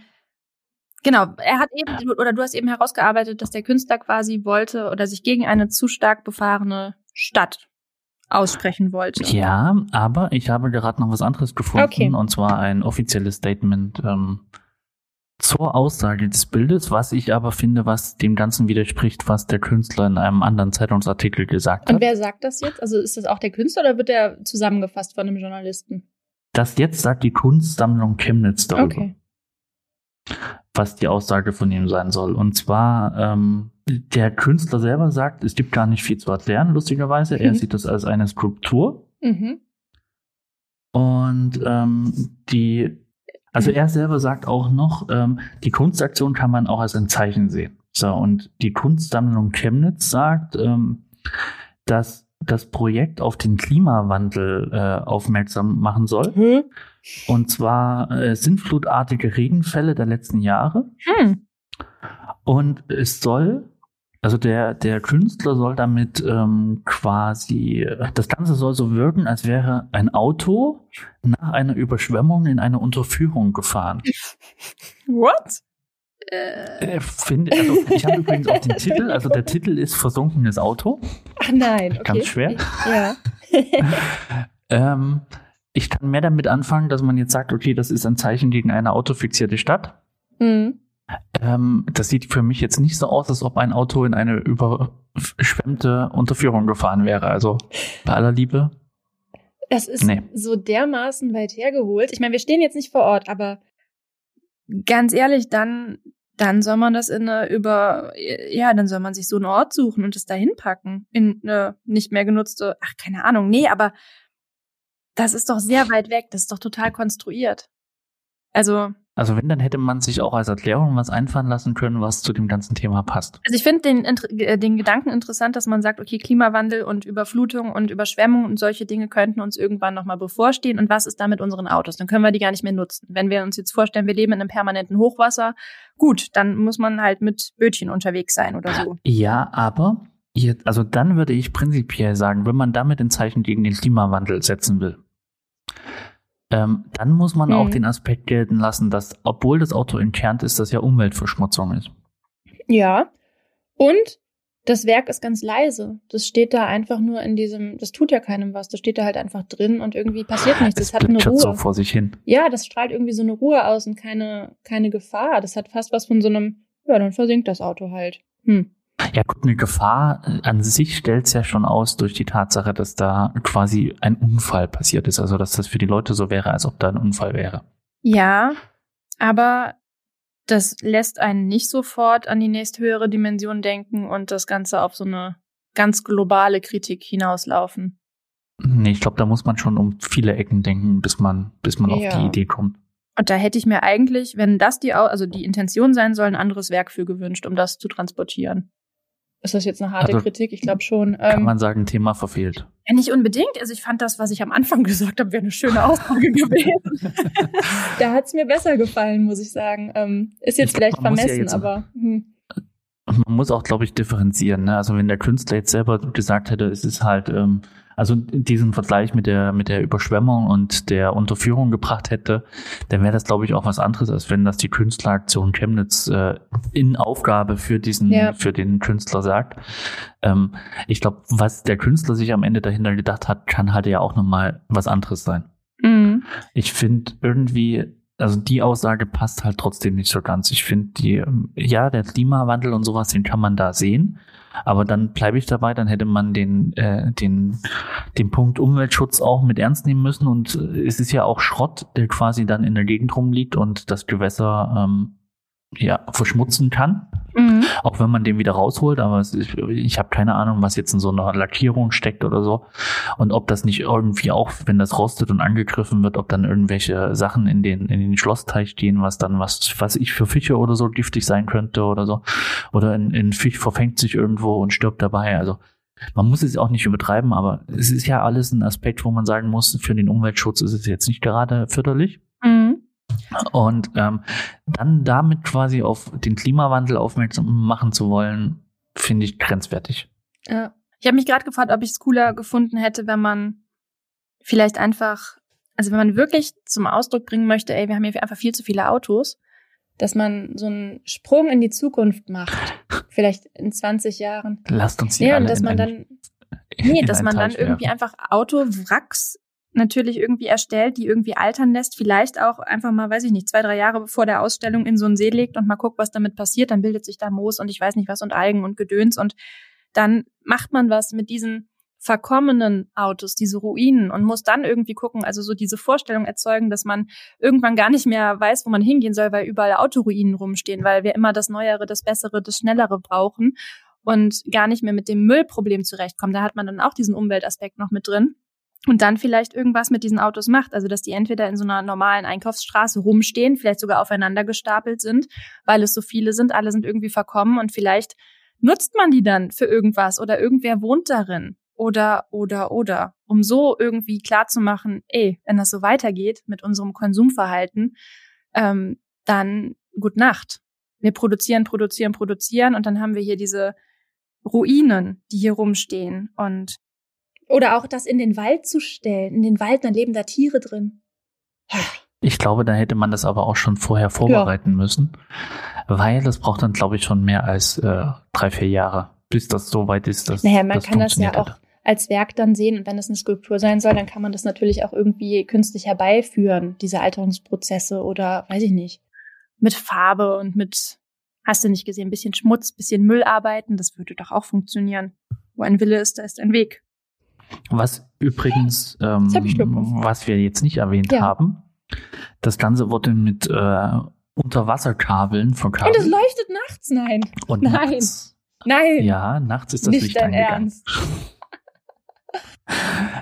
genau, er hat eben, oder du hast eben herausgearbeitet, dass der Künstler quasi wollte oder sich gegen eine zu stark befahrene Stadt aussprechen wollte. Ja, aber ich habe gerade noch was anderes gefunden, Okay. und zwar ein offizielles Statement ähm, zur Aussage des Bildes, was ich aber finde, was dem Ganzen widerspricht, was der Künstler in einem anderen Zeitungsartikel gesagt Und hat. wer sagt das jetzt? Also ist das auch der Künstler oder wird der zusammengefasst von einem Journalisten? Das jetzt sagt die Kunstsammlung Chemnitz darüber. Okay. was die Aussage von ihm sein soll. Und zwar, ähm, der Künstler selber sagt, es gibt gar nicht viel zu erklären, lustigerweise. Er Mhm. sieht das als eine Skulptur. Mhm. Und ähm, die, also Mhm. er selber sagt auch noch, ähm, die Kunstaktion kann man auch als ein Zeichen sehen. So, und die Kunstsammlung Chemnitz sagt, ähm, dass das Projekt auf den Klimawandel äh, aufmerksam machen soll. Hm. Und zwar äh, sintflutartige Regenfälle der letzten Jahre. Hm. Und es soll, also der, der Künstler soll damit ähm, quasi, das Ganze soll so wirken, als wäre ein Auto nach einer Überschwemmung in eine Unterführung gefahren. What? Äh, finde, also ich habe übrigens auch den Titel, also der Titel ist Versunkenes Auto. Ach nein, okay. Ganz schwer. Ja. [LAUGHS] Ähm, ich kann mehr damit anfangen, dass man jetzt sagt, okay, das ist ein Zeichen gegen eine autofixierte Stadt. Mhm. Ähm, das sieht für mich jetzt nicht so aus, als ob ein Auto in eine überschwemmte Unterführung gefahren wäre. Also bei aller Liebe. Das ist Nee. so dermaßen weit hergeholt. Ich meine, wir stehen jetzt nicht vor Ort, aber ganz ehrlich, dann, dann soll man das in eine über, ja, dann soll man sich so einen Ort suchen und es dahin packen. In eine nicht mehr genutzte, ach, keine Ahnung, nee, aber das ist doch sehr weit weg. Das ist doch total konstruiert. Also, Also wenn, dann hätte man sich auch als Erklärung was einfallen lassen können, was zu dem ganzen Thema passt. Also ich finde den, äh, den Gedanken interessant, dass man sagt, okay, Klimawandel und Überflutung und Überschwemmung und solche Dinge könnten uns irgendwann nochmal bevorstehen. Und was ist da mit unseren Autos? Dann können wir die gar nicht mehr nutzen. Wenn wir uns jetzt vorstellen, wir leben in einem permanenten Hochwasser, gut, dann muss man halt mit Bötchen unterwegs sein oder so. Ja, aber also dann würde ich prinzipiell sagen, wenn man damit ein Zeichen gegen den Klimawandel setzen will, ähm, dann muss man Hm. auch den Aspekt gelten lassen, dass, obwohl das Auto entkernt ist, das ja Umweltverschmutzung ist. Ja. Und das Werk ist ganz leise. Das steht da einfach nur in diesem, das tut ja keinem was. Das steht da halt einfach drin und irgendwie passiert nichts. Es Das hat eine Ruhe. so vor sich hin. Ja, das strahlt irgendwie so eine Ruhe aus und keine, keine Gefahr. Das hat fast was von so einem, ja, dann versinkt das Auto halt. Hm. Ja, gut, eine Gefahr äh, an sich stellt es ja schon aus durch die Tatsache, dass da quasi ein Unfall passiert ist. Also, dass das für die Leute so wäre, als ob da ein Unfall wäre. Ja, aber das lässt einen nicht sofort an die nächsthöhere Dimension denken und das Ganze auf so eine ganz globale Kritik hinauslaufen. Nee, ich glaube, da muss man schon um viele Ecken denken, bis man, bis man auf Ja. die Idee kommt. Und da hätte ich mir eigentlich, wenn das die, also die Intention sein soll, ein anderes Werk für gewünscht, um das zu transportieren. Ist das jetzt eine harte Also, Kritik? Ich glaube schon. Kann Ähm, man sagen, Thema verfehlt. Ja, nicht unbedingt. Also ich fand das, was ich am Anfang [LAUGHS] gesagt habe, wäre eine schöne Aussage [LAUGHS] gewesen. da hat's mir besser gefallen, muss ich sagen. Ähm, ist jetzt Ich glaub, vielleicht ja vermessen, jetzt- aber hm. Man muss auch, glaube ich, differenzieren. Ne? Also wenn der Künstler jetzt selber gesagt hätte, es ist halt, ähm, also diesen Vergleich mit der mit der Überschwemmung und der Unterführung gebracht hätte, dann wäre das, glaube ich, auch was anderes, als wenn das die Künstleraktion Chemnitz äh, in Aufgabe für diesen Ja. für den Künstler sagt. Ähm, ich glaube, was der Künstler sich am Ende dahinter gedacht hat, kann halt ja auch noch mal was anderes sein. Mhm. Ich finde irgendwie, also die Aussage passt halt trotzdem nicht so ganz. Ich finde die, ähm, ja, der Klimawandel und sowas, den kann man da sehen. Aber dann bleibe ich dabei, dann hätte man den, äh, den, den Punkt Umweltschutz auch mit ernst nehmen müssen. Und äh, es ist ja auch Schrott, der quasi dann in der Gegend rumliegt und das Gewässer ähm, ja, verschmutzen kann. Mhm. Auch wenn man den wieder rausholt, aber ist, ich habe keine Ahnung, was jetzt in so einer Lackierung steckt oder so. Und ob das nicht irgendwie auch, wenn das rostet und angegriffen wird, ob dann irgendwelche Sachen in den, in den Schlossteich gehen, was dann was, was ich für Fische oder so giftig sein könnte oder so. Oder ein, ein Fisch verfängt sich irgendwo und stirbt dabei. Also man muss es auch nicht übertreiben, aber es ist ja alles ein Aspekt, wo man sagen muss, für den Umweltschutz ist es jetzt nicht gerade förderlich. Mhm. Und ähm, dann damit quasi auf den Klimawandel aufmerksam machen zu wollen, finde ich grenzwertig. Ja. Ich habe mich gerade gefragt, ob ich es cooler gefunden hätte, wenn man vielleicht einfach, also wenn man wirklich zum Ausdruck bringen möchte, ey, wir haben hier einfach viel zu viele Autos, dass man so einen Sprung in die Zukunft macht. [LAUGHS] Vielleicht in 20 Jahren. Lasst uns die Ja, alle und dass in man dann, [LAUGHS] nee, dass man dann irgendwie einfach Autowracks natürlich irgendwie erstellt, die irgendwie altern lässt, vielleicht auch einfach mal, weiß ich nicht, zwei, drei Jahre bevor der Ausstellung in so einen See legt und mal guckt, was damit passiert, dann bildet sich da Moos und ich weiß nicht was und Algen und Gedöns und dann macht man was mit diesen verkommenen Autos, diese Ruinen und muss dann irgendwie gucken, also so diese Vorstellung erzeugen, dass man irgendwann gar nicht mehr weiß, wo man hingehen soll, weil überall Autoruinen rumstehen, weil wir immer das Neuere, das Bessere, das Schnellere brauchen und gar nicht mehr mit dem Müllproblem zurechtkommen. Da hat man dann auch diesen Umweltaspekt noch mit drin. Und dann vielleicht irgendwas mit diesen Autos macht. Also, dass die entweder in so einer normalen Einkaufsstraße rumstehen, vielleicht sogar aufeinander gestapelt sind, weil es so viele sind, alle sind irgendwie verkommen und vielleicht nutzt man die dann für irgendwas oder irgendwer wohnt darin. Oder, oder, oder. Um so irgendwie klarzumachen, ey, wenn das so weitergeht mit unserem Konsumverhalten, ähm, dann gut Nacht. Wir produzieren, produzieren, produzieren und dann haben wir hier diese Ruinen, die hier rumstehen und oder auch das in den Wald zu stellen. In den Wald, dann leben da Tiere drin. Ich glaube, da hätte man das aber auch schon vorher vorbereiten müssen. Weil das braucht dann, glaube ich, schon mehr als äh, drei, vier Jahre, bis das so weit ist, dass Naja, man das kann das ja auch als Werk dann sehen und wenn es eine Skulptur sein soll, dann kann man das natürlich auch irgendwie künstlich herbeiführen, diese Alterungsprozesse oder weiß ich nicht, mit Farbe und mit, hast du nicht gesehen, ein bisschen Schmutz, bisschen Müll arbeiten, das würde doch auch funktionieren. Wo ein Wille ist, da ist ein Weg. Was übrigens, ähm, was wir jetzt nicht erwähnt Ja. haben, das Ganze wurde mit äh, Unterwasserkabeln Hey, verkabelt. das leuchtet nachts, nein. und nein. nachts, Nein, ja, nachts ist das nicht Licht dein angegangen. Ernst. [LAUGHS]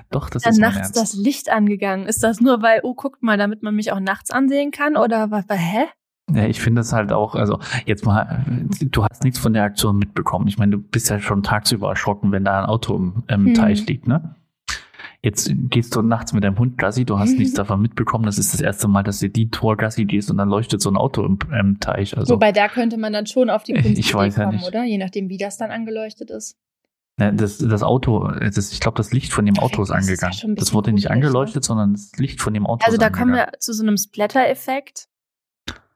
Doch, das Dann ist nachts Ernst. das Licht angegangen. Ist das nur, weil, oh, guckt mal, damit man mich auch nachts ansehen kann? Oder was, hä? Ja, ich finde es halt auch, also jetzt mal, du hast nichts von der Aktion mitbekommen. Ich meine, du bist ja schon tagsüber erschrocken, wenn da ein Auto im, im Hm. Teich liegt, ne? Jetzt gehst du nachts mit deinem Hund Gassi, du hast nichts [LAUGHS] davon mitbekommen. Das ist das erste Mal, dass du die Tor Gassi gehst und dann leuchtet so ein Auto im, im Teich. Also, Wobei da könnte man dann schon auf die Ich Kunstidee weiß ja kommen, nicht. oder? Je nachdem, wie das dann angeleuchtet ist. das, das Auto, das, ich glaube, das Licht von dem Auto ist Das ist ja angegangen. das wurde nicht ne? angeleuchtet, sondern das Licht von dem Auto Also da kommen angegangen. wir zu so einem Splatter-Effekt,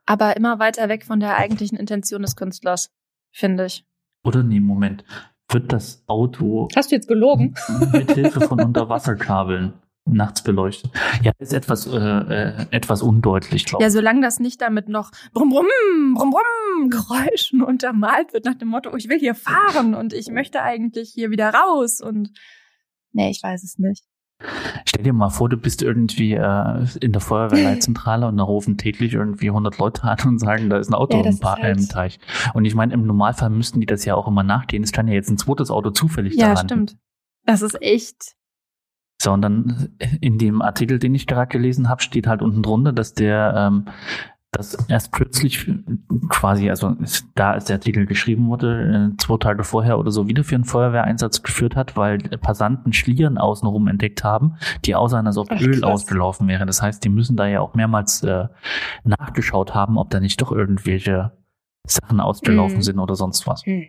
aber immer weiter weg von der eigentlichen Intention des Künstlers, finde ich. Oder nee, Moment. Wird das Auto Hast du jetzt gelogen? [LAUGHS] mit Hilfe von Unterwasserkabeln nachts beleuchtet? Ja, ist etwas, äh, äh, etwas undeutlich, glaube ich. Ja, solange das nicht damit noch brumm, brumm, brumm, brumm Geräuschen [LAUGHS] untermalt wird nach dem Motto, ich will hier fahren und ich möchte eigentlich hier wieder raus und nee, ich weiß es nicht. Stell dir mal vor, du bist irgendwie äh, in der Feuerwehrleitzentrale und da rufen täglich irgendwie 100 Leute an und sagen, da ist ein Auto Ja, im, pa halt- im Teich. Und ich meine, im Normalfall müssten die das ja auch immer nachgehen. Es kann ja jetzt ein zweites Auto zufällig da Ja, stimmt. Das ist echt. So, und dann in dem Artikel, den ich gerade gelesen habe, steht halt unten drunter, dass der ähm, das erst kürzlich quasi, also da als der Artikel geschrieben wurde, äh, zwei Tage vorher oder so wieder für einen Feuerwehreinsatz geführt hat, weil Passanten Schlieren außenrum entdeckt haben, die aussahen, als ob Ach, Öl krass. ausgelaufen wäre. Das heißt, die müssen da ja auch mehrmals äh, nachgeschaut haben, ob da nicht doch irgendwelche Sachen ausgelaufen Mhm. sind oder sonst was. Hm.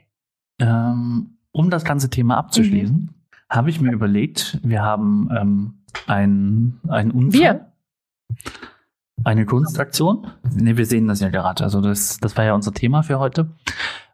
Ähm, um das ganze Thema abzuschließen, Mhm. habe ich mir überlegt, wir haben ähm, ein, einen Unfall. Wir? Eine Kunstaktion. Ne, wir sehen das ja gerade. Also das, das war ja unser Thema für heute.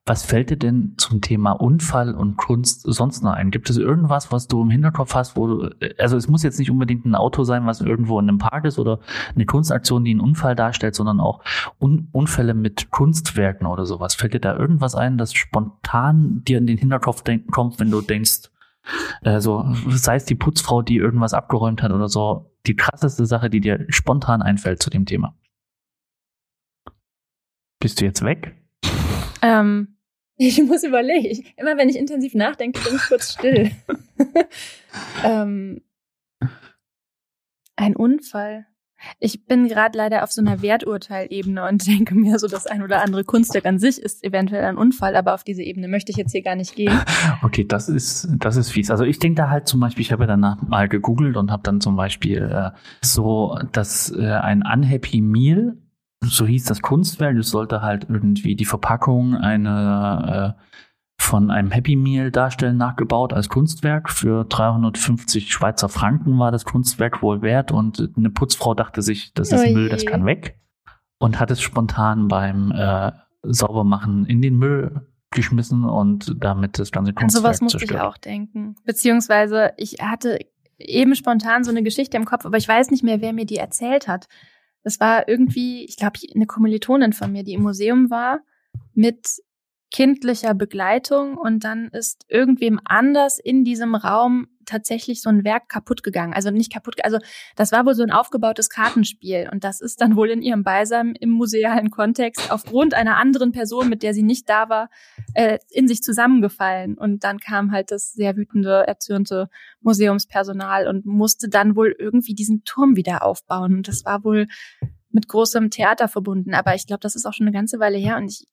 Was fällt dir denn zum Thema Unfall und Kunst sonst noch ein? Gibt es irgendwas, was du im Hinterkopf hast, wo du, also es muss jetzt nicht unbedingt ein Auto sein, was irgendwo in einem Park ist oder eine Kunstaktion, die einen Unfall darstellt, sondern auch Un Unfälle mit Kunstwerken oder sowas. Fällt dir da irgendwas ein, das spontan dir in den Hinterkopf kommt, wenn du denkst, äh, so, sei es die Putzfrau, die irgendwas abgeräumt hat oder so, die krasseste Sache, die dir spontan einfällt zu dem Thema? Bist du jetzt weg? Ähm, [LAUGHS] ich muss überlegen. Ich, immer wenn ich intensiv nachdenke, bin ich kurz still. [LAUGHS] [LAUGHS] ähm, ein Unfall. Ich bin gerade leider auf so einer Werturteilebene und [LAUGHS] denke mir so, das ein oder andere Kunstwerk an sich ist eventuell ein Unfall, aber auf diese Ebene möchte ich jetzt hier gar nicht gehen. [LAUGHS] Okay, das ist, das ist fies. Also ich denke da halt zum Beispiel, ich habe ja danach mal gegoogelt und habe dann zum Beispiel äh, so, dass äh, ein Unhappy Meal, so hieß das Kunstwerk, das sollte halt irgendwie die Verpackung eine äh, von einem Happy Meal darstellen, nachgebaut als Kunstwerk. Für 350 Schweizer Franken war das Kunstwerk wohl wert und eine Putzfrau dachte sich, das ist Oje. Müll, das kann weg. Und hat es spontan beim äh, Saubermachen in den Müll geschmissen und damit das ganze An Kunstwerk sowas musste zerstört. ich auch denken. Beziehungsweise ich hatte eben spontan so eine Geschichte im Kopf, aber ich weiß nicht mehr, wer mir die erzählt hat. Das war irgendwie, ich glaube, eine Kommilitonin von mir, die im Museum war, mit kindlicher Begleitung und dann ist irgendwem anders in diesem Raum tatsächlich so ein Werk kaputt gegangen. Also nicht kaputt, also das war wohl so ein aufgebautes Kartenspiel und das ist dann wohl in ihrem Beisein im musealen Kontext aufgrund einer anderen Person, mit der sie nicht da war, äh, in sich zusammengefallen. Und dann kam halt das sehr wütende, erzürnte Museumspersonal und musste dann wohl irgendwie diesen Turm wieder aufbauen. Und das war wohl mit großem Theater verbunden. Aber ich glaube, das ist auch schon eine ganze Weile her und ich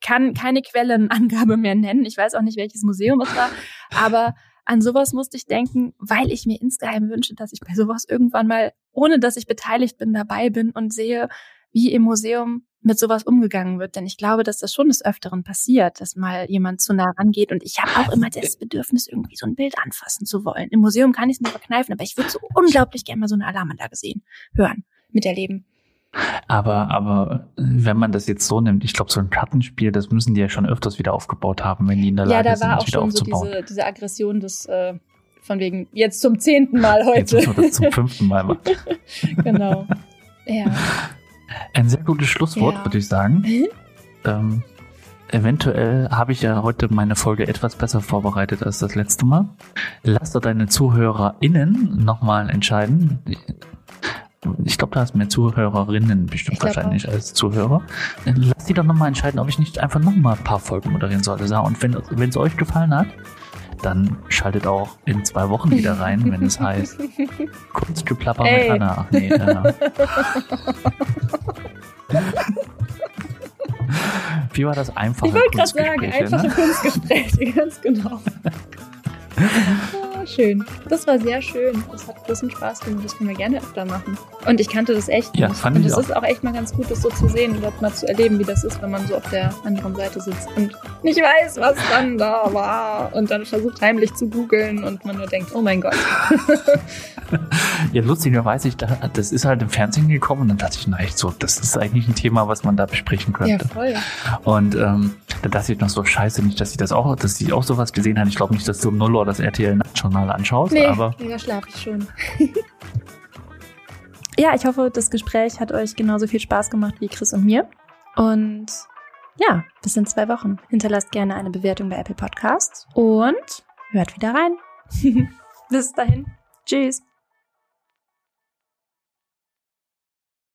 kann keine Quellenangabe mehr nennen. Ich weiß auch nicht, welches Museum es war. Aber an sowas musste ich denken, weil ich mir insgeheim wünsche, dass ich bei sowas irgendwann mal, ohne dass ich beteiligt bin, dabei bin und sehe, wie im Museum mit sowas umgegangen wird. Denn ich glaube, dass das schon des Öfteren passiert, dass mal jemand zu nah rangeht. Und ich habe auch immer das Bedürfnis, irgendwie so ein Bild anfassen zu wollen. Im Museum kann ich es mir verkneifen, aber ich würde so unglaublich gerne mal so eine Alarmanlage sehen, hören, miterleben. Aber, aber wenn man das jetzt so nimmt, ich glaube, so ein Kartenspiel, das müssen die ja schon öfters wieder aufgebaut haben, wenn die in der Ja, Lage da sind, war das auch wieder schon so aufzubauen. diese, diese Aggression des, äh, von wegen, jetzt zum zehnten Mal Jetzt heute. müssen wir das zum fünften Mal [LAUGHS] machen. genau. Ja. Ein sehr gutes Schlusswort, Ja. würde ich sagen. Mhm. Ähm, eventuell habe ich ja heute meine Folge etwas besser vorbereitet als das letzte Mal. Lass doch deine ZuhörerInnen nochmal entscheiden. Ich glaube, da hast mehr Zuhörerinnen bestimmt wahrscheinlich als Zuhörer. Lass die doch nochmal entscheiden, ob ich nicht einfach nochmal ein paar Folgen moderieren sollte. So, Und wenn es euch gefallen hat, dann schaltet auch in zwei Wochen wieder rein, wenn es heißt [LAUGHS] Kunstgeplapper mit. Anna. Ach, nee, äh, [LAUGHS] Wie war das einfache Ich wollte gerade sagen, einfache ne? Kunstgespräche, ganz genau. [LAUGHS] Schön. Das war sehr schön. Das hat großen Spaß gemacht. Das können wir gerne öfter machen. Und ich kannte das echt Ja, nicht. fand und ich es auch. ist auch echt mal ganz gut, das so zu sehen, überhaupt mal zu erleben, wie das ist, wenn man so auf der anderen Seite sitzt und nicht weiß, was dann da war. Und dann versucht heimlich zu googeln und man nur denkt, oh mein Gott. [LAUGHS] Ja, lustigerweise, ich, da- das ist halt im Fernsehen gekommen und dann dachte ich, na echt so, das ist eigentlich ein Thema, was man da besprechen Ja, könnte. voll. Und ähm, da dachte ich noch so, scheiße, nicht, dass sie das auch, dass sie auch sowas gesehen hat. Ich glaube nicht, dass du um 0 Uhr das RTL Nachtjournal anschaust, Nee, aber da schlafe ich schon. [LAUGHS] ja, ich hoffe, das Gespräch hat euch genauso viel Spaß gemacht wie Chris und mir. Und ja, bis in zwei Wochen. Hinterlasst gerne eine Bewertung bei Apple Podcasts und hört wieder rein. [LAUGHS] bis dahin. Tschüss.